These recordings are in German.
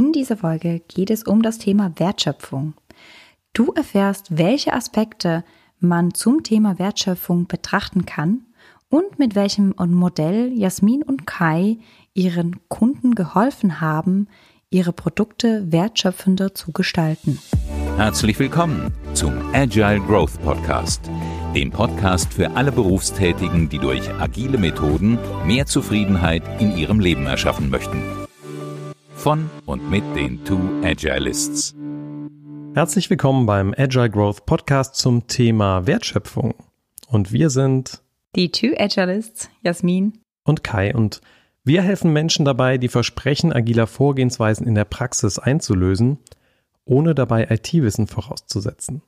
In dieser Folge geht es um das Thema Wertschöpfung. Du erfährst, welche Aspekte man zum Thema Wertschöpfung betrachten kann und mit welchem Modell Jasmin und Kai ihren Kunden geholfen haben, ihre Produkte wertschöpfender zu gestalten. Herzlich willkommen zum Agile Growth Podcast, dem Podcast für alle Berufstätigen, die durch agile Methoden mehr Zufriedenheit in ihrem Leben erschaffen möchten. Von und mit den Two Agilists. Herzlich willkommen beim Agile Growth Podcast zum Thema Wertschöpfung. Und wir sind die Two Agilists, Jasmin und Kai. Und wir helfen Menschen dabei, die Versprechen agiler Vorgehensweisen in der Praxis einzulösen, ohne dabei IT-Wissen vorauszusetzen.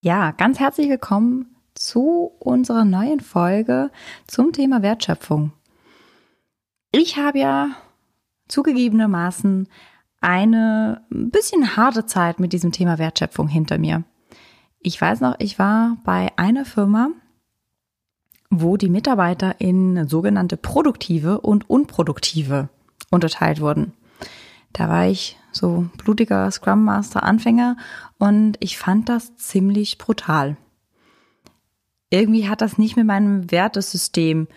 Ja, ganz herzlich willkommen zu unserer neuen Folge zum Thema Wertschöpfung. Ich habe ja zugegebenermaßen eine bisschen harte Zeit mit diesem Thema Wertschöpfung hinter mir. Ich weiß noch, ich war bei einer Firma, wo die Mitarbeiter in sogenannte produktive und unproduktive unterteilt wurden. Da war ich so blutiger Scrum Master Anfänger und ich fand das ziemlich brutal. Irgendwie hat das nicht mit meinem Wertesystem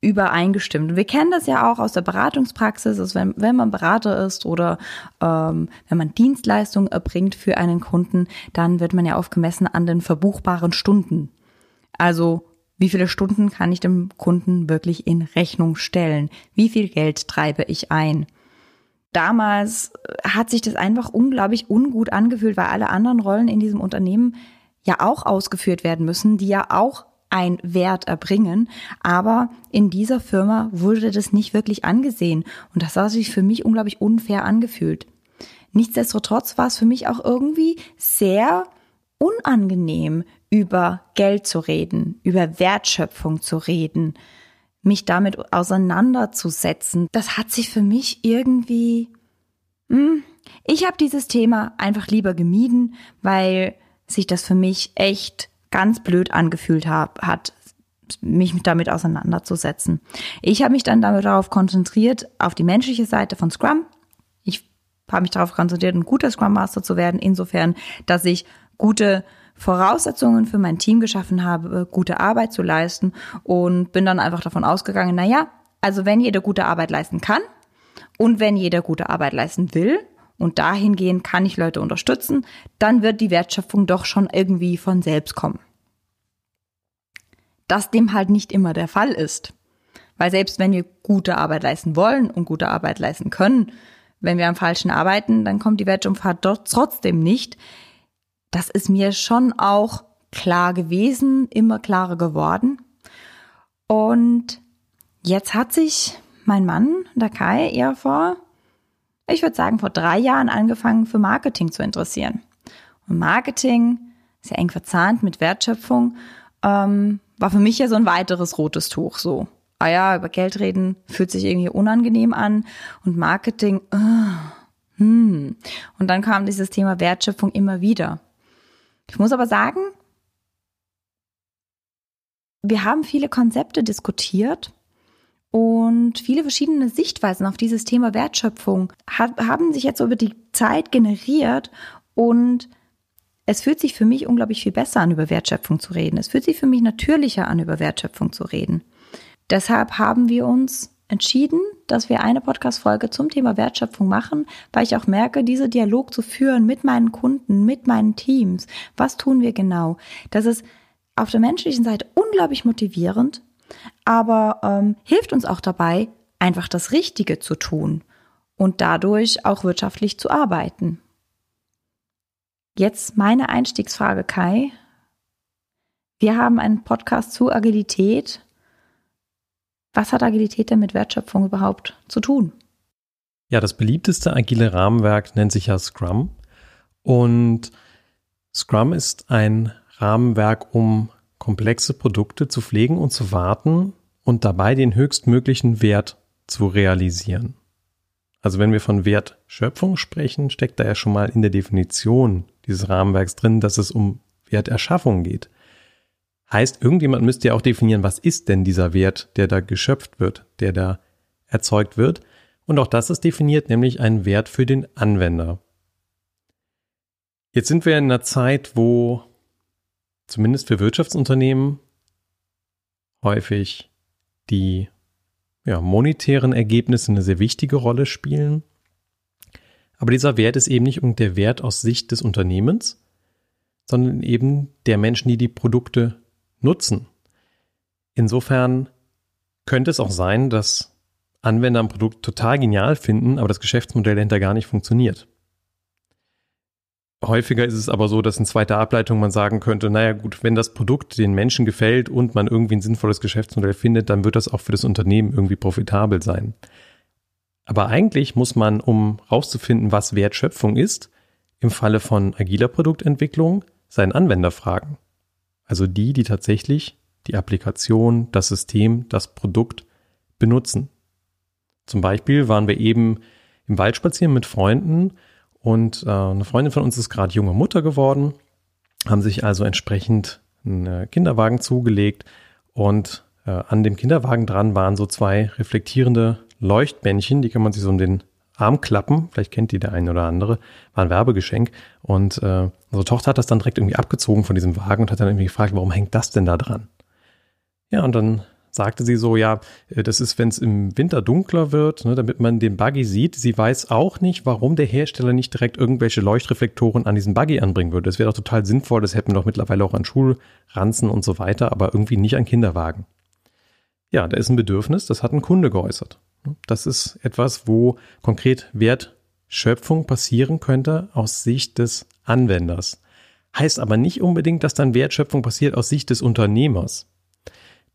übereingestimmt. Und wir kennen das ja auch aus der Beratungspraxis, also wenn, wenn man Berater ist oder ähm, wenn man Dienstleistungen erbringt für einen Kunden, dann wird man ja aufgemessen an den verbuchbaren Stunden. Also wie viele Stunden kann ich dem Kunden wirklich in Rechnung stellen? Wie viel Geld treibe ich ein? Damals hat sich das einfach unglaublich ungut angefühlt, weil alle anderen Rollen in diesem Unternehmen ja auch ausgeführt werden müssen, die ja auch ein Wert erbringen. Aber in dieser Firma wurde das nicht wirklich angesehen. Und das hat sich für mich unglaublich unfair angefühlt. Nichtsdestotrotz war es für mich auch irgendwie sehr unangenehm, über Geld zu reden, über Wertschöpfung zu reden, mich damit auseinanderzusetzen. Das hat sich für mich irgendwie, hm, ich habe dieses Thema einfach lieber gemieden, weil sich das für mich echt ganz blöd angefühlt hab, hat, mich damit auseinanderzusetzen. Ich habe mich dann darauf konzentriert, auf die menschliche Seite von Scrum. Ich habe mich darauf konzentriert, ein guter Scrum Master zu werden, insofern, dass ich gute Voraussetzungen für mein Team geschaffen habe, gute Arbeit zu leisten und bin dann einfach davon ausgegangen, na ja, also wenn jeder gute Arbeit leisten kann und wenn jeder gute Arbeit leisten will, und dahingehend kann ich Leute unterstützen, dann wird die Wertschöpfung doch schon irgendwie von selbst kommen. Dass dem halt nicht immer der Fall ist. Weil selbst wenn wir gute Arbeit leisten wollen und gute Arbeit leisten können, wenn wir am Falschen arbeiten, dann kommt die Wertschöpfung dort trotzdem nicht. Das ist mir schon auch klar gewesen, immer klarer geworden. Und jetzt hat sich mein Mann, der Kai, eher vor ich würde sagen, vor drei Jahren angefangen, für Marketing zu interessieren. Und Marketing ja eng verzahnt mit Wertschöpfung, ähm, war für mich ja so ein weiteres rotes Tuch. So, ah ja, über Geld reden fühlt sich irgendwie unangenehm an und Marketing, uh, hm. Und dann kam dieses Thema Wertschöpfung immer wieder. Ich muss aber sagen, wir haben viele Konzepte diskutiert und viele verschiedene Sichtweisen auf dieses Thema Wertschöpfung haben sich jetzt über die Zeit generiert und es fühlt sich für mich unglaublich viel besser an, über Wertschöpfung zu reden. Es fühlt sich für mich natürlicher an, über Wertschöpfung zu reden. Deshalb haben wir uns entschieden, dass wir eine Podcast-Folge zum Thema Wertschöpfung machen, weil ich auch merke, diese Dialog zu führen mit meinen Kunden, mit meinen Teams. Was tun wir genau? Das ist auf der menschlichen Seite unglaublich motivierend, aber ähm, hilft uns auch dabei, einfach das Richtige zu tun und dadurch auch wirtschaftlich zu arbeiten. Jetzt meine Einstiegsfrage, Kai. Wir haben einen Podcast zu Agilität. Was hat Agilität denn mit Wertschöpfung überhaupt zu tun? Ja, das beliebteste agile Rahmenwerk nennt sich ja Scrum. Und Scrum ist ein Rahmenwerk, um komplexe Produkte zu pflegen und zu warten und dabei den höchstmöglichen Wert zu realisieren. Also wenn wir von Wertschöpfung sprechen, steckt da ja schon mal in der Definition dieses Rahmenwerks drin, dass es um Werterschaffung geht. Heißt, irgendjemand müsste ja auch definieren, was ist denn dieser Wert, der da geschöpft wird, der da erzeugt wird. Und auch das ist definiert, nämlich ein Wert für den Anwender. Jetzt sind wir in einer Zeit, wo zumindest für Wirtschaftsunternehmen häufig die ja, monetären Ergebnisse eine sehr wichtige Rolle spielen. Aber dieser Wert ist eben nicht der Wert aus Sicht des Unternehmens, sondern eben der Menschen, die die Produkte nutzen. Insofern könnte es auch sein, dass Anwender ein Produkt total genial finden, aber das Geschäftsmodell dahinter gar nicht funktioniert. Häufiger ist es aber so, dass in zweiter Ableitung man sagen könnte, naja gut, wenn das Produkt den Menschen gefällt und man irgendwie ein sinnvolles Geschäftsmodell findet, dann wird das auch für das Unternehmen irgendwie profitabel sein. Aber eigentlich muss man, um rauszufinden, was Wertschöpfung ist, im Falle von agiler Produktentwicklung seinen Anwender fragen. Also die, die tatsächlich die Applikation, das System, das Produkt benutzen. Zum Beispiel waren wir eben im Wald spazieren mit Freunden und äh, eine Freundin von uns ist gerade junge Mutter geworden, haben sich also entsprechend einen Kinderwagen zugelegt und äh, an dem Kinderwagen dran waren so zwei reflektierende Leuchtbändchen, die kann man sich so um den Arm klappen. Vielleicht kennt die der eine oder andere. War ein Werbegeschenk. Und äh, unsere Tochter hat das dann direkt irgendwie abgezogen von diesem Wagen und hat dann irgendwie gefragt, warum hängt das denn da dran? Ja, und dann sagte sie so, ja, äh, das ist, wenn es im Winter dunkler wird, ne, damit man den Buggy sieht. Sie weiß auch nicht, warum der Hersteller nicht direkt irgendwelche Leuchtreflektoren an diesen Buggy anbringen würde. Das wäre doch total sinnvoll, das hätten wir doch mittlerweile auch an Schulranzen und so weiter, aber irgendwie nicht an Kinderwagen. Ja, da ist ein Bedürfnis, das hat ein Kunde geäußert. Das ist etwas, wo konkret Wertschöpfung passieren könnte aus Sicht des Anwenders. Heißt aber nicht unbedingt, dass dann Wertschöpfung passiert aus Sicht des Unternehmers.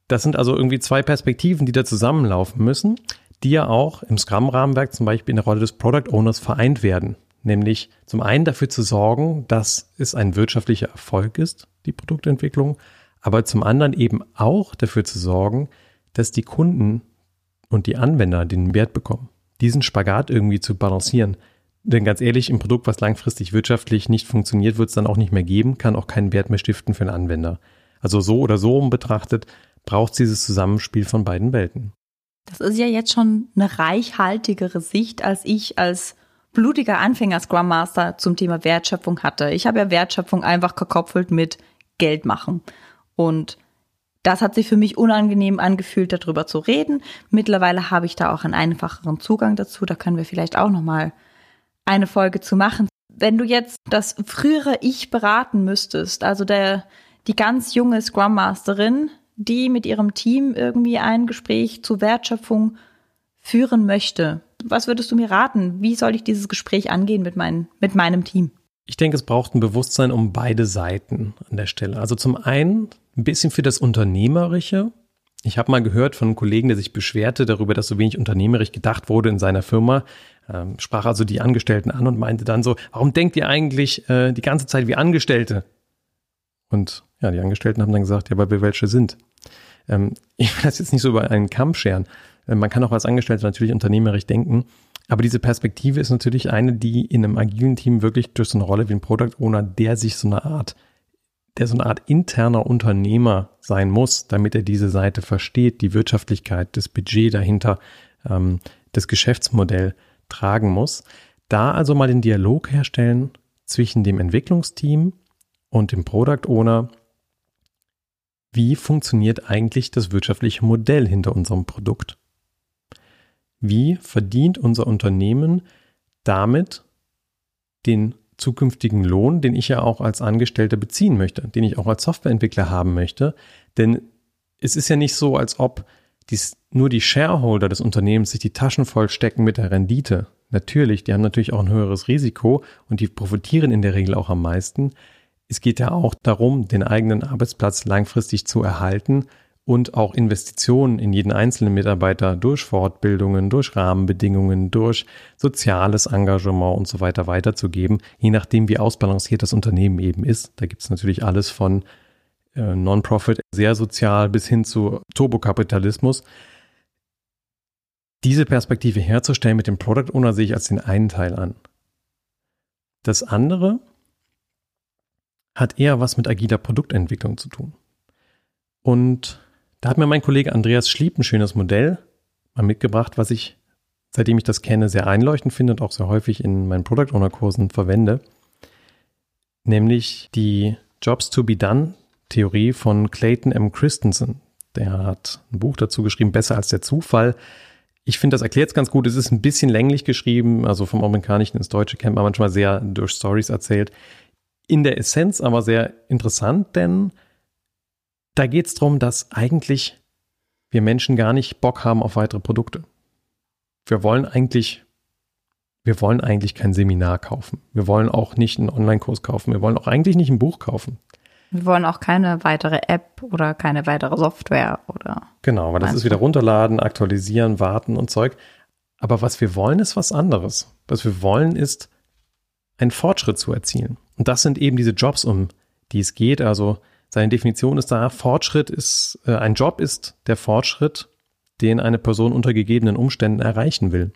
Das sind also irgendwie zwei Perspektiven, die da zusammenlaufen müssen, die ja auch im Scrum-Rahmenwerk zum Beispiel in der Rolle des Product Owners vereint werden. Nämlich zum einen dafür zu sorgen, dass es ein wirtschaftlicher Erfolg ist, die Produktentwicklung, aber zum anderen eben auch dafür zu sorgen, dass die Kunden und die Anwender den Wert bekommen. Diesen Spagat irgendwie zu balancieren. Denn ganz ehrlich, im Produkt, was langfristig wirtschaftlich nicht funktioniert, wird es dann auch nicht mehr geben, kann auch keinen Wert mehr stiften für den Anwender. Also so oder so betrachtet braucht es dieses Zusammenspiel von beiden Welten. Das ist ja jetzt schon eine reichhaltigere Sicht, als ich als blutiger Anfänger Scrum Master zum Thema Wertschöpfung hatte. Ich habe ja Wertschöpfung einfach gekoppelt mit Geld machen. Und das hat sich für mich unangenehm angefühlt, darüber zu reden. Mittlerweile habe ich da auch einen einfacheren Zugang dazu. Da können wir vielleicht auch noch mal eine Folge zu machen. Wenn du jetzt das frühere Ich beraten müsstest, also der die ganz junge Scrum Masterin, die mit ihrem Team irgendwie ein Gespräch zu Wertschöpfung führen möchte. Was würdest du mir raten? Wie soll ich dieses Gespräch angehen mit, mein, mit meinem Team? Ich denke, es braucht ein Bewusstsein um beide Seiten an der Stelle. Also zum einen ein bisschen für das Unternehmerische. Ich habe mal gehört von einem Kollegen, der sich beschwerte darüber, dass so wenig unternehmerisch gedacht wurde in seiner Firma. Ähm, sprach also die Angestellten an und meinte dann so, warum denkt ihr eigentlich äh, die ganze Zeit wie Angestellte? Und ja, die Angestellten haben dann gesagt, ja, weil wir welche sind. Ähm, ich will das jetzt nicht so über einen Kamm scheren. Äh, man kann auch als Angestellter natürlich unternehmerisch denken. Aber diese Perspektive ist natürlich eine, die in einem agilen Team wirklich durch so eine Rolle wie ein Product Owner, der sich so eine Art, der so eine Art interner Unternehmer sein muss, damit er diese Seite versteht, die Wirtschaftlichkeit, das Budget dahinter, ähm, das Geschäftsmodell tragen muss. Da also mal den Dialog herstellen zwischen dem Entwicklungsteam und dem Product Owner wie funktioniert eigentlich das wirtschaftliche Modell hinter unserem Produkt? Wie verdient unser Unternehmen damit den zukünftigen Lohn, den ich ja auch als Angestellter beziehen möchte, den ich auch als Softwareentwickler haben möchte? Denn es ist ja nicht so, als ob dies, nur die Shareholder des Unternehmens sich die Taschen vollstecken mit der Rendite. Natürlich, die haben natürlich auch ein höheres Risiko und die profitieren in der Regel auch am meisten. Es geht ja auch darum, den eigenen Arbeitsplatz langfristig zu erhalten und auch Investitionen in jeden einzelnen Mitarbeiter durch Fortbildungen, durch Rahmenbedingungen, durch soziales Engagement und so weiter weiterzugeben, je nachdem, wie ausbalanciert das Unternehmen eben ist. Da gibt es natürlich alles von äh, Non-Profit, sehr sozial bis hin zu Turbokapitalismus. Diese Perspektive herzustellen mit dem Product Owner sehe ich als den einen Teil an. Das andere hat eher was mit agiler Produktentwicklung zu tun. Und da hat mir mein Kollege Andreas Schlieb ein schönes Modell mal mitgebracht, was ich seitdem ich das kenne, sehr einleuchtend finde und auch sehr häufig in meinen Product Owner Kursen verwende, nämlich die Jobs to be done Theorie von Clayton M. Christensen. Der hat ein Buch dazu geschrieben, Besser als der Zufall. Ich finde, das erklärt es ganz gut. Es ist ein bisschen länglich geschrieben, also vom Amerikanischen ins Deutsche kennt man manchmal sehr durch Stories erzählt. In der Essenz aber sehr interessant, denn da geht es darum, dass eigentlich wir Menschen gar nicht Bock haben auf weitere Produkte. Wir wollen eigentlich, wir wollen eigentlich kein Seminar kaufen. Wir wollen auch nicht einen Online-Kurs kaufen. Wir wollen auch eigentlich nicht ein Buch kaufen. Wir wollen auch keine weitere App oder keine weitere Software oder. Genau, weil das ist wieder runterladen, aktualisieren, warten und Zeug. Aber was wir wollen, ist was anderes. Was wir wollen, ist einen Fortschritt zu erzielen. Und das sind eben diese Jobs, um die es geht. Also seine Definition ist da, Fortschritt ist, äh, ein Job ist der Fortschritt, den eine Person unter gegebenen Umständen erreichen will.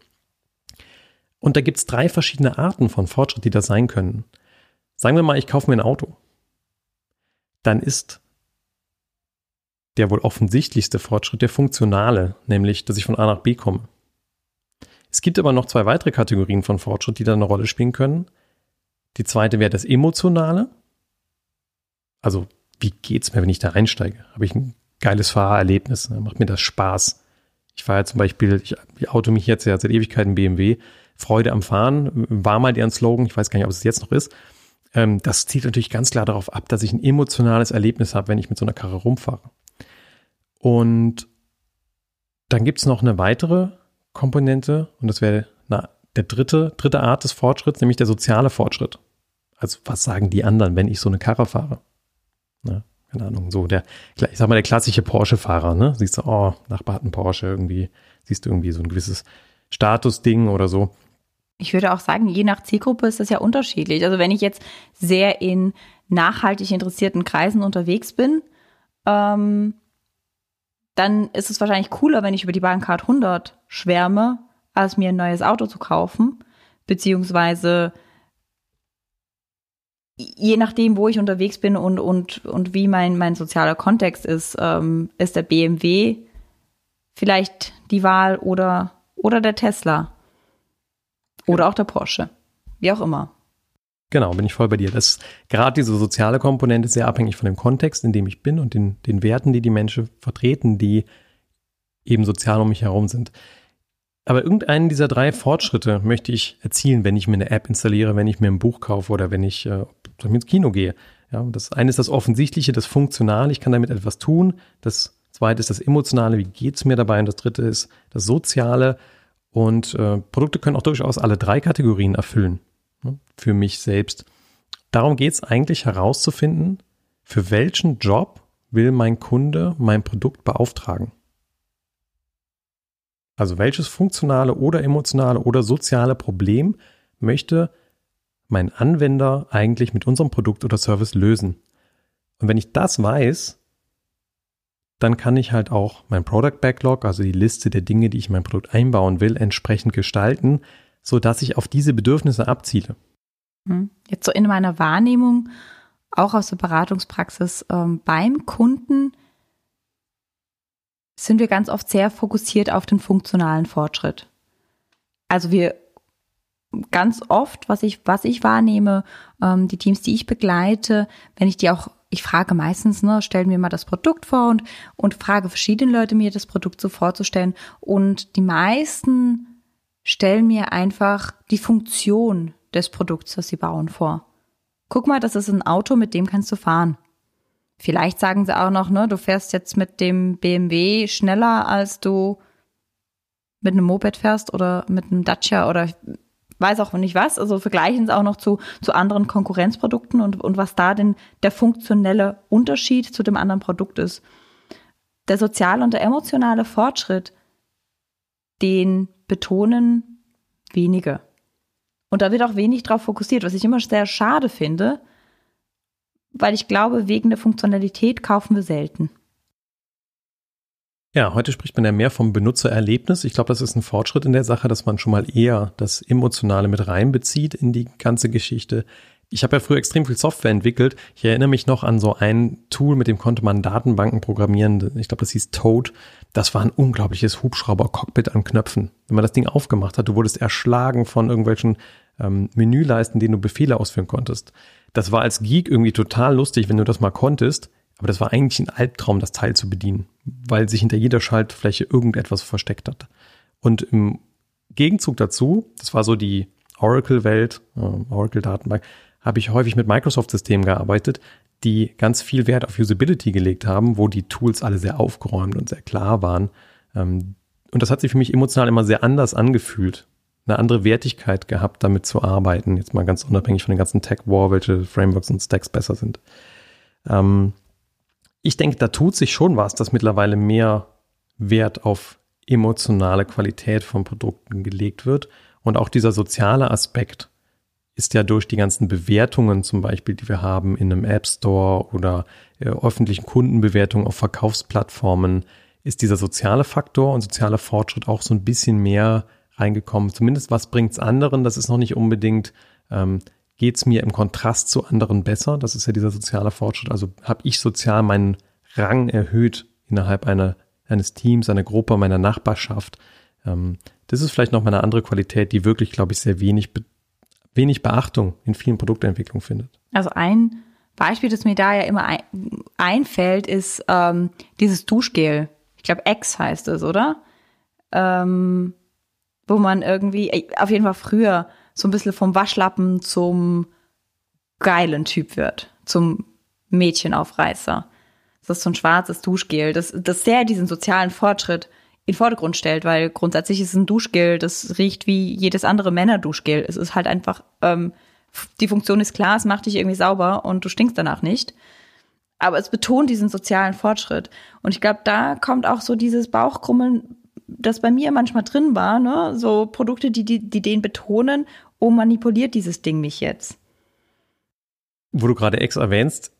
Und da gibt es drei verschiedene Arten von Fortschritt, die das sein können. Sagen wir mal, ich kaufe mir ein Auto dann ist der wohl offensichtlichste Fortschritt der funktionale, nämlich, dass ich von A nach B komme. Es gibt aber noch zwei weitere Kategorien von Fortschritt, die da eine Rolle spielen können. Die zweite wäre das emotionale. Also, wie geht's mir, wenn ich da einsteige? Habe ich ein geiles Fahrerlebnis? Ne? Macht mir das Spaß? Ich fahre ja zum Beispiel, ich, ich auto mich jetzt ja seit Ewigkeiten BMW. Freude am Fahren war mal deren Slogan. Ich weiß gar nicht, ob es jetzt noch ist. Ähm, das zielt natürlich ganz klar darauf ab, dass ich ein emotionales Erlebnis habe, wenn ich mit so einer Karre rumfahre. Und dann gibt es noch eine weitere Komponente und das wäre der dritte, dritte Art des Fortschritts, nämlich der soziale Fortschritt. Also was sagen die anderen, wenn ich so eine Karre fahre? Ne? Keine Ahnung, so der, ich sag mal, der klassische Porsche-Fahrer, ne? Siehst du, oh, Nachbar hat einen Porsche irgendwie, siehst du irgendwie so ein gewisses Statusding oder so. Ich würde auch sagen, je nach Zielgruppe ist das ja unterschiedlich. Also wenn ich jetzt sehr in nachhaltig interessierten Kreisen unterwegs bin, ähm, dann ist es wahrscheinlich cooler, wenn ich über die Bahncard 100 schwärme, als mir ein neues Auto zu kaufen. Beziehungsweise je nachdem, wo ich unterwegs bin und, und, und wie mein, mein sozialer Kontext ist, ähm, ist der BMW vielleicht die Wahl oder, oder der Tesla. Oder auch der Porsche. Wie auch immer. Genau, bin ich voll bei dir. Das gerade diese soziale Komponente ist sehr abhängig von dem Kontext, in dem ich bin und den, den Werten, die die Menschen vertreten, die eben sozial um mich herum sind. Aber irgendeinen dieser drei Fortschritte möchte ich erzielen, wenn ich mir eine App installiere, wenn ich mir ein Buch kaufe oder wenn ich äh, ins Kino gehe. Ja, das eine ist das Offensichtliche, das Funktionale, ich kann damit etwas tun. Das zweite ist das Emotionale, wie geht es mir dabei? Und das dritte ist das Soziale, und äh, Produkte können auch durchaus alle drei Kategorien erfüllen. Ne, für mich selbst. Darum geht es eigentlich herauszufinden, für welchen Job will mein Kunde mein Produkt beauftragen. Also welches funktionale oder emotionale oder soziale Problem möchte mein Anwender eigentlich mit unserem Produkt oder Service lösen? Und wenn ich das weiß, dann kann ich halt auch mein Product Backlog, also die Liste der Dinge, die ich in mein Produkt einbauen will, entsprechend gestalten, so dass ich auf diese Bedürfnisse abziele. Hm. Jetzt so in meiner Wahrnehmung, auch aus der Beratungspraxis ähm, beim Kunden, sind wir ganz oft sehr fokussiert auf den funktionalen Fortschritt. Also wir ganz oft, was ich, was ich wahrnehme, ähm, die Teams, die ich begleite, wenn ich die auch ich frage meistens, ne, stellen mir mal das Produkt vor und, und frage verschiedene Leute, mir das Produkt so vorzustellen. Und die meisten stellen mir einfach die Funktion des Produkts, das sie bauen, vor. Guck mal, das ist ein Auto, mit dem kannst du fahren. Vielleicht sagen sie auch noch, ne, du fährst jetzt mit dem BMW schneller, als du mit einem Moped fährst oder mit einem Dacia oder weiß auch nicht was, also vergleichen es auch noch zu, zu anderen Konkurrenzprodukten und, und was da denn der funktionelle Unterschied zu dem anderen Produkt ist. Der soziale und der emotionale Fortschritt, den betonen wenige. Und da wird auch wenig drauf fokussiert, was ich immer sehr schade finde, weil ich glaube, wegen der Funktionalität kaufen wir selten. Ja, heute spricht man ja mehr vom Benutzererlebnis. Ich glaube, das ist ein Fortschritt in der Sache, dass man schon mal eher das Emotionale mit reinbezieht in die ganze Geschichte. ich habe ja früher extrem viel Software entwickelt. Ich erinnere mich noch an so ein Tool, mit dem konnte man Datenbanken programmieren. Ich glaube, das hieß Toad. Das war ein unglaubliches Hubschrauber-Cockpit an Knöpfen. Wenn man das Ding aufgemacht hat, du wurdest erschlagen von irgendwelchen ähm, Menüleisten, denen du Befehle ausführen konntest. Das war als Geek irgendwie total lustig, wenn du das mal konntest. Aber das war eigentlich ein Albtraum, das Teil zu bedienen, weil sich hinter jeder Schaltfläche irgendetwas versteckt hat. Und im Gegenzug dazu, das war so die Oracle-Welt, äh, Oracle-Datenbank, habe ich häufig mit Microsoft-Systemen gearbeitet, die ganz viel Wert auf Usability gelegt haben, wo die Tools alle sehr aufgeräumt und sehr klar waren. Ähm, und das hat sich für mich emotional immer sehr anders angefühlt, eine andere Wertigkeit gehabt, damit zu arbeiten. Jetzt mal ganz unabhängig von den ganzen Tech-War, welche Frameworks und Stacks besser sind. Ähm, ich denke, da tut sich schon was, dass mittlerweile mehr Wert auf emotionale Qualität von Produkten gelegt wird. Und auch dieser soziale Aspekt ist ja durch die ganzen Bewertungen zum Beispiel, die wir haben in einem App Store oder äh, öffentlichen Kundenbewertungen auf Verkaufsplattformen, ist dieser soziale Faktor und soziale Fortschritt auch so ein bisschen mehr reingekommen. Zumindest was bringt's anderen? Das ist noch nicht unbedingt, ähm, geht's mir im Kontrast zu anderen besser? Das ist ja dieser soziale Fortschritt. Also habe ich sozial meinen Rang erhöht innerhalb einer, eines Teams, einer Gruppe, meiner Nachbarschaft. Ähm, das ist vielleicht noch mal eine andere Qualität, die wirklich, glaube ich, sehr wenig wenig Beachtung in vielen Produktentwicklungen findet. Also ein Beispiel, das mir da ja immer ein, einfällt, ist ähm, dieses Duschgel. Ich glaube, X heißt es, oder? Ähm, wo man irgendwie, auf jeden Fall früher, so ein bisschen vom Waschlappen zum geilen Typ wird, zum Mädchenaufreißer. Das ist so ein schwarzes Duschgel, das, das sehr diesen sozialen Fortschritt in Vordergrund stellt, weil grundsätzlich ist es ein Duschgel, das riecht wie jedes andere Männerduschgel. Es ist halt einfach, ähm, die Funktion ist klar, es macht dich irgendwie sauber und du stinkst danach nicht. Aber es betont diesen sozialen Fortschritt. Und ich glaube, da kommt auch so dieses Bauchkrummeln, das bei mir manchmal drin war, ne? So Produkte, die, die, die den betonen, oh, manipuliert dieses Ding mich jetzt. Wo du gerade Ex erwähnst,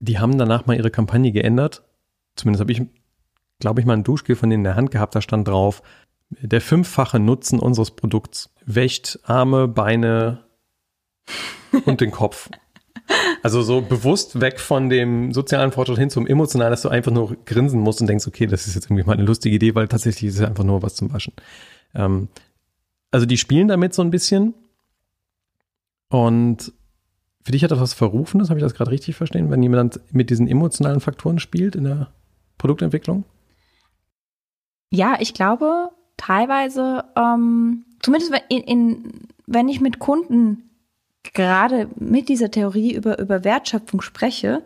die haben danach mal ihre Kampagne geändert. Zumindest habe ich glaube ich, mal ein Duschgel von denen in der Hand gehabt, da stand drauf, der fünffache Nutzen unseres Produkts wäscht Arme, Beine und den Kopf. Also so bewusst weg von dem sozialen Fortschritt hin zum emotionalen, dass du einfach nur grinsen musst und denkst, okay, das ist jetzt irgendwie mal eine lustige Idee, weil tatsächlich ist es einfach nur was zum Waschen. Ähm, also die spielen damit so ein bisschen. Und für dich hat das was Verrufenes, habe ich das gerade richtig verstehen, wenn jemand mit diesen emotionalen Faktoren spielt in der Produktentwicklung? Ja, ich glaube, teilweise, ähm, zumindest in, in, wenn ich mit Kunden gerade mit dieser Theorie über, über Wertschöpfung spreche,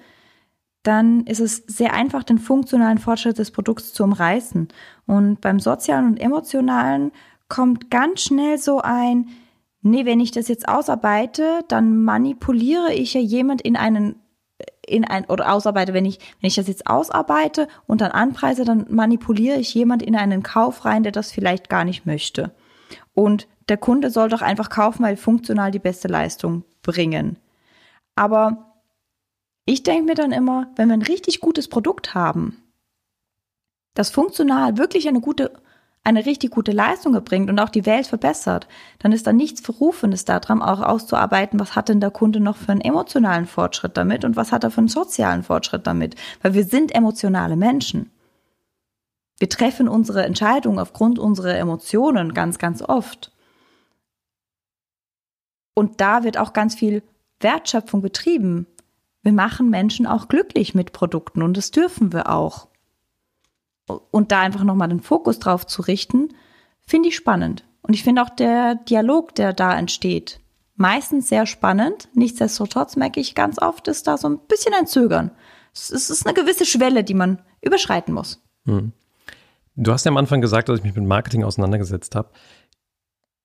dann ist es sehr einfach, den funktionalen Fortschritt des Produkts zu umreißen. Und beim sozialen und emotionalen kommt ganz schnell so ein, nee, wenn ich das jetzt ausarbeite, dann manipuliere ich ja jemand in einen in ein oder ausarbeite, wenn ich wenn ich das jetzt ausarbeite und dann anpreise, dann manipuliere ich jemand in einen Kauf rein, der das vielleicht gar nicht möchte. Und der Kunde soll doch einfach kaufen, weil funktional die beste Leistung bringen. Aber ich denke mir dann immer, wenn wir ein richtig gutes Produkt haben, das funktional wirklich eine gute eine richtig gute Leistung erbringt und auch die Welt verbessert, dann ist da nichts Verrufenes daran, auch auszuarbeiten, was hat denn der Kunde noch für einen emotionalen Fortschritt damit und was hat er für einen sozialen Fortschritt damit. Weil wir sind emotionale Menschen. Wir treffen unsere Entscheidungen aufgrund unserer Emotionen ganz, ganz oft. Und da wird auch ganz viel Wertschöpfung betrieben. Wir machen Menschen auch glücklich mit Produkten und das dürfen wir auch und da einfach nochmal den Fokus drauf zu richten, finde ich spannend. Und ich finde auch der Dialog, der da entsteht, meistens sehr spannend. Nichtsdestotrotz merke ich ganz oft, ist da so ein bisschen ein Zögern. Es ist eine gewisse Schwelle, die man überschreiten muss. Hm. Du hast ja am Anfang gesagt, dass ich mich mit Marketing auseinandergesetzt habe.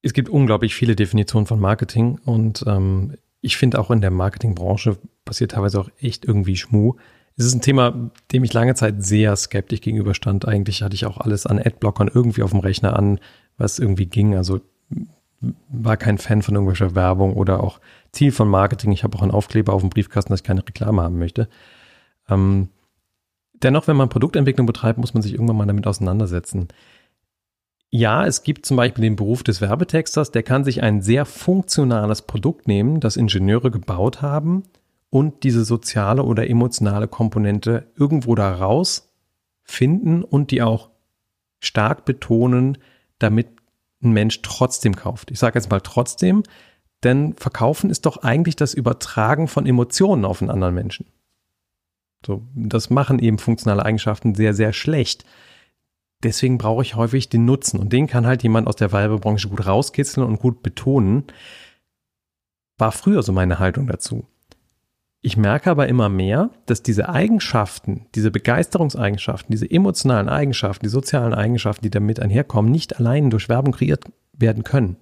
Es gibt unglaublich viele Definitionen von Marketing und ähm, ich finde auch in der Marketingbranche passiert teilweise auch echt irgendwie Schmuh. Es ist ein Thema, dem ich lange Zeit sehr skeptisch gegenüberstand. Eigentlich hatte ich auch alles an Adblockern irgendwie auf dem Rechner an, was irgendwie ging. Also war kein Fan von irgendwelcher Werbung oder auch Ziel von Marketing. Ich habe auch einen Aufkleber auf dem Briefkasten, dass ich keine Reklame haben möchte. Ähm, dennoch, wenn man Produktentwicklung betreibt, muss man sich irgendwann mal damit auseinandersetzen. ja, es gibt zum Beispiel den Beruf des Werbetexters, der kann sich ein sehr funktionales Produkt nehmen, das Ingenieure gebaut haben und diese soziale oder emotionale Komponente irgendwo daraus finden und die auch stark betonen, damit ein Mensch trotzdem kauft. Ich sage jetzt mal trotzdem, denn verkaufen ist doch eigentlich das Übertragen von Emotionen auf einen anderen Menschen. So, das machen eben funktionale Eigenschaften sehr, sehr schlecht. Deswegen brauche ich häufig den Nutzen und den kann halt jemand aus der Werbebranche gut rauskitzeln und gut betonen. War früher so meine Haltung dazu. Ich merke aber immer mehr, dass diese Eigenschaften, diese Begeisterungseigenschaften, diese emotionalen Eigenschaften, die sozialen Eigenschaften, die damit einherkommen, nicht allein durch Werbung kreiert werden können.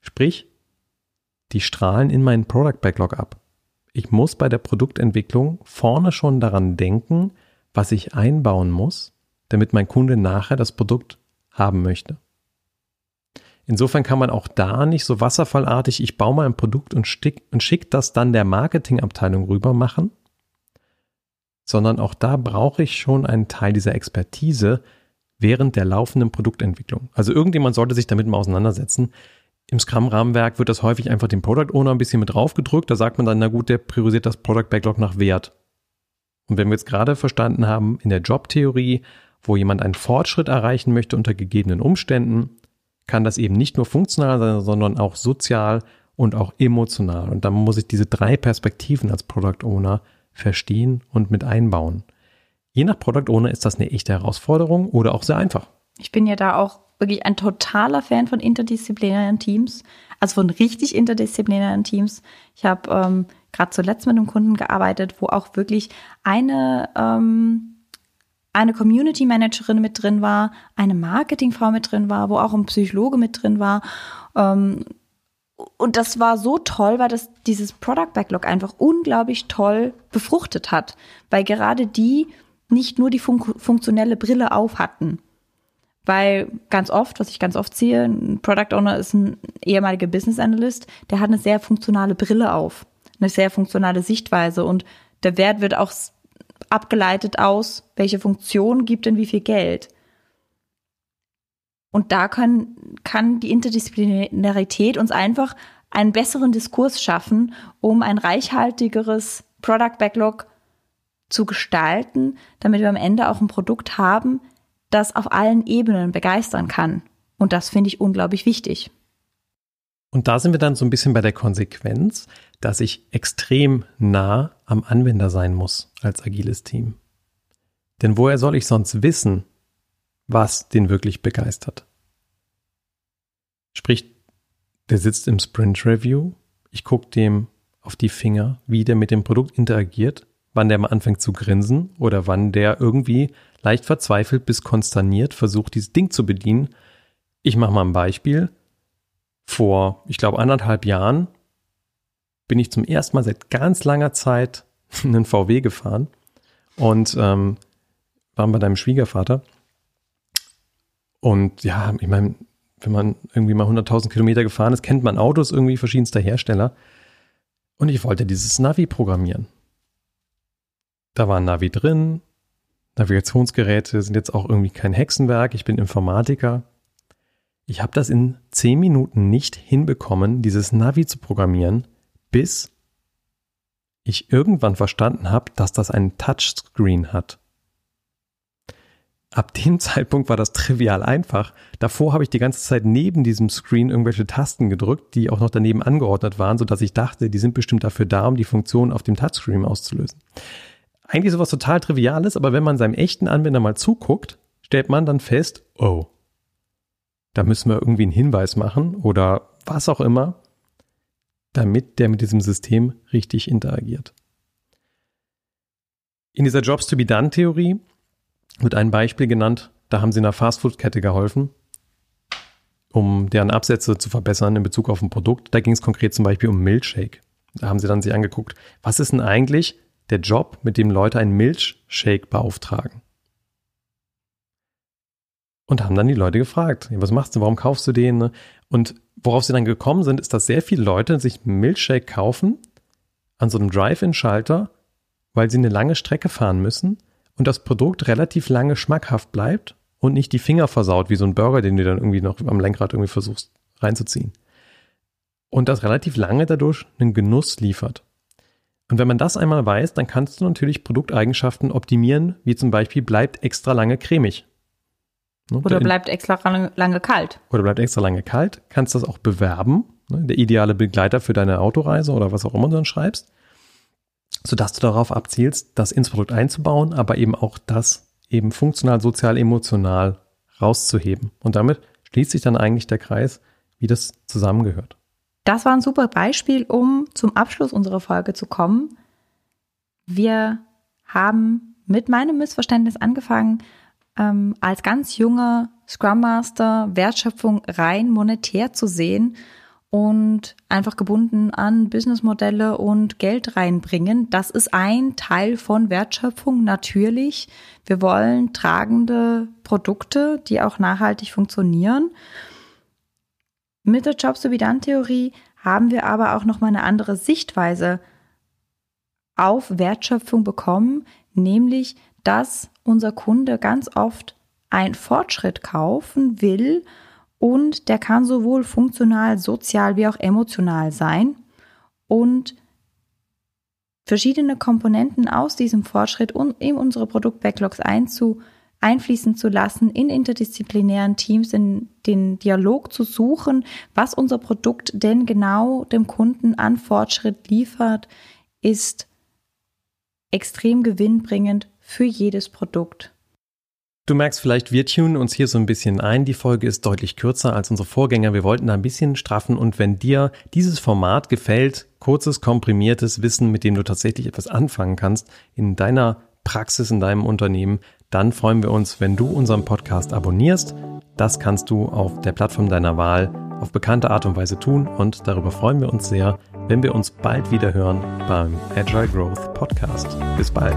Sprich, die strahlen in meinen Product Backlog ab. Ich muss bei der Produktentwicklung vorne schon daran denken, was ich einbauen muss, damit mein Kunde nachher das Produkt haben möchte. Insofern kann man auch da nicht so wasserfallartig, ich baue mal ein Produkt und, stick, und schick das dann der Marketingabteilung rüber machen, sondern auch da brauche ich schon einen Teil dieser Expertise während der laufenden Produktentwicklung. Also irgendjemand sollte sich damit mal auseinandersetzen. Im Scrum-Rahmenwerk wird das häufig einfach dem Product Owner ein bisschen mit draufgedrückt. Da sagt man dann, na gut, der priorisiert das Product Backlog nach Wert. Und wenn wir jetzt gerade verstanden haben, in der Jobtheorie, wo jemand einen Fortschritt erreichen möchte unter gegebenen Umständen, kann das eben nicht nur funktional sein, sondern auch sozial und auch emotional. Und da muss ich diese drei Perspektiven als Product Owner verstehen und mit einbauen. Je nach Product Owner ist das eine echte Herausforderung oder auch sehr einfach. Ich bin ja da auch wirklich ein totaler Fan von interdisziplinären Teams, also von richtig interdisziplinären Teams. Ich habe ähm, gerade zuletzt mit einem Kunden gearbeitet, wo auch wirklich eine ähm, eine Community Managerin mit drin war, eine Marketingfrau mit drin war, wo auch ein Psychologe mit drin war. Ähm, und das war so toll, weil das dieses Product Backlog einfach unglaublich toll befruchtet hat, weil gerade die nicht nur die fun funktionelle Brille auf hatten. Weil ganz oft, was ich ganz oft sehe, ein Product Owner ist ein ehemaliger Business Analyst, der hat eine sehr funktionale Brille auf, eine sehr funktionale Sichtweise und der Wert wird auch abgeleitet aus, welche Funktion gibt denn wie viel Geld. Und da kann, kann die Interdisziplinarität uns einfach einen besseren Diskurs schaffen, um ein reichhaltigeres Product Backlog zu gestalten, damit wir am Ende auch ein Produkt haben, das auf allen Ebenen begeistern kann. Und das finde ich unglaublich wichtig. Und da sind wir dann so ein bisschen bei der Konsequenz, dass ich extrem nah am Anwender sein muss als agiles Team. Denn woher soll ich sonst wissen, was den wirklich begeistert? Sprich, der sitzt im Sprint Review, ich gucke dem auf die Finger, wie der mit dem Produkt interagiert, wann der mal anfängt zu grinsen oder wann der irgendwie leicht verzweifelt bis konsterniert versucht, dieses Ding zu bedienen. Ich mache mal ein Beispiel. Vor, ich glaube, anderthalb Jahren bin ich zum ersten Mal seit ganz langer Zeit einen VW gefahren und ähm, waren bei deinem Schwiegervater. Und ja, ich meine, wenn man irgendwie mal 100.000 Kilometer gefahren ist, kennt man Autos irgendwie verschiedenster Hersteller. Und ich wollte dieses Navi programmieren. Da war ein Navi drin. Navigationsgeräte sind jetzt auch irgendwie kein Hexenwerk. Ich bin Informatiker. Ich habe das in zehn Minuten nicht hinbekommen, dieses Navi zu programmieren, bis ich irgendwann verstanden habe, dass das einen Touchscreen hat. Ab dem Zeitpunkt war das trivial einfach. Davor habe ich die ganze Zeit neben diesem Screen irgendwelche Tasten gedrückt, die auch noch daneben angeordnet waren, sodass ich dachte, die sind bestimmt dafür da, um die Funktion auf dem Touchscreen auszulösen. Eigentlich sowas total Triviales, aber wenn man seinem echten Anwender mal zuguckt, stellt man dann fest, oh, da müssen wir irgendwie einen Hinweis machen oder was auch immer, damit der mit diesem System richtig interagiert. In dieser Jobs to be done Theorie wird ein Beispiel genannt, da haben sie einer Fastfood-Kette geholfen, um deren Absätze zu verbessern in Bezug auf ein Produkt. Da ging es konkret zum Beispiel um Milkshake. Da haben sie dann sich angeguckt, was ist denn eigentlich der Job, mit dem Leute einen Milkshake beauftragen? Und haben dann die Leute gefragt, was machst du, warum kaufst du den? Und worauf sie dann gekommen sind, ist, dass sehr viele Leute sich Milkshake kaufen an so einem Drive-In-Schalter, weil sie eine lange Strecke fahren müssen und das Produkt relativ lange schmackhaft bleibt und nicht die Finger versaut, wie so ein Burger, den du dann irgendwie noch am Lenkrad irgendwie versuchst reinzuziehen. Und das relativ lange dadurch einen Genuss liefert. Und wenn man das einmal weiß, dann kannst du natürlich Produkteigenschaften optimieren, wie zum Beispiel bleibt extra lange cremig. Ne? Oder bleibt extra lange, kalt. Oder bleibt extra lange kalt. Kannst das auch bewerben. Ne? Der ideale Begleiter für deine Autoreise oder was auch immer du dann schreibst. Sodass du darauf abzielst, das ins Produkt einzubauen, aber eben auch das eben funktional, sozial, emotional rauszuheben. Und damit schließt sich dann eigentlich der Kreis, wie das zusammengehört. Das war ein super Beispiel, um zum Abschluss unserer Folge zu kommen. Wir haben mit meinem Missverständnis angefangen, ähm, als ganz junger Scrum Master Wertschöpfung rein monetär zu sehen und einfach gebunden an Businessmodelle und Geld reinbringen. Das ist ein Teil von Wertschöpfung natürlich. Wir wollen tragende Produkte, die auch nachhaltig funktionieren. Mit der Jobs to be done Theorie haben wir aber auch noch mal eine andere Sichtweise auf Wertschöpfung bekommen, nämlich dass unser Kunde ganz oft einen Fortschritt kaufen will und der kann sowohl funktional, sozial wie auch emotional sein und verschiedene Komponenten aus diesem Fortschritt in unsere Produktbacklogs einzu, einfließen zu lassen, in interdisziplinären Teams in den Dialog zu suchen, was unser Produkt denn genau dem Kunden an Fortschritt liefert, ist extrem gewinnbringend für jedes Produkt. Du merkst vielleicht, wir tunen uns hier so ein bisschen ein. Die Folge ist deutlich kürzer als unsere Vorgänger. Wir wollten da ein bisschen straffen und wenn dir dieses Format gefällt, kurzes, komprimiertes Wissen, mit dem du tatsächlich etwas anfangen kannst in deiner Praxis, in deinem Unternehmen, dann freuen wir uns, wenn du unseren Podcast abonnierst. Das kannst du auf der Plattform deiner Wahl auf bekannte Art und Weise tun und darüber freuen wir uns sehr, wenn wir uns bald wieder hören beim Agile Growth Podcast. Bis bald.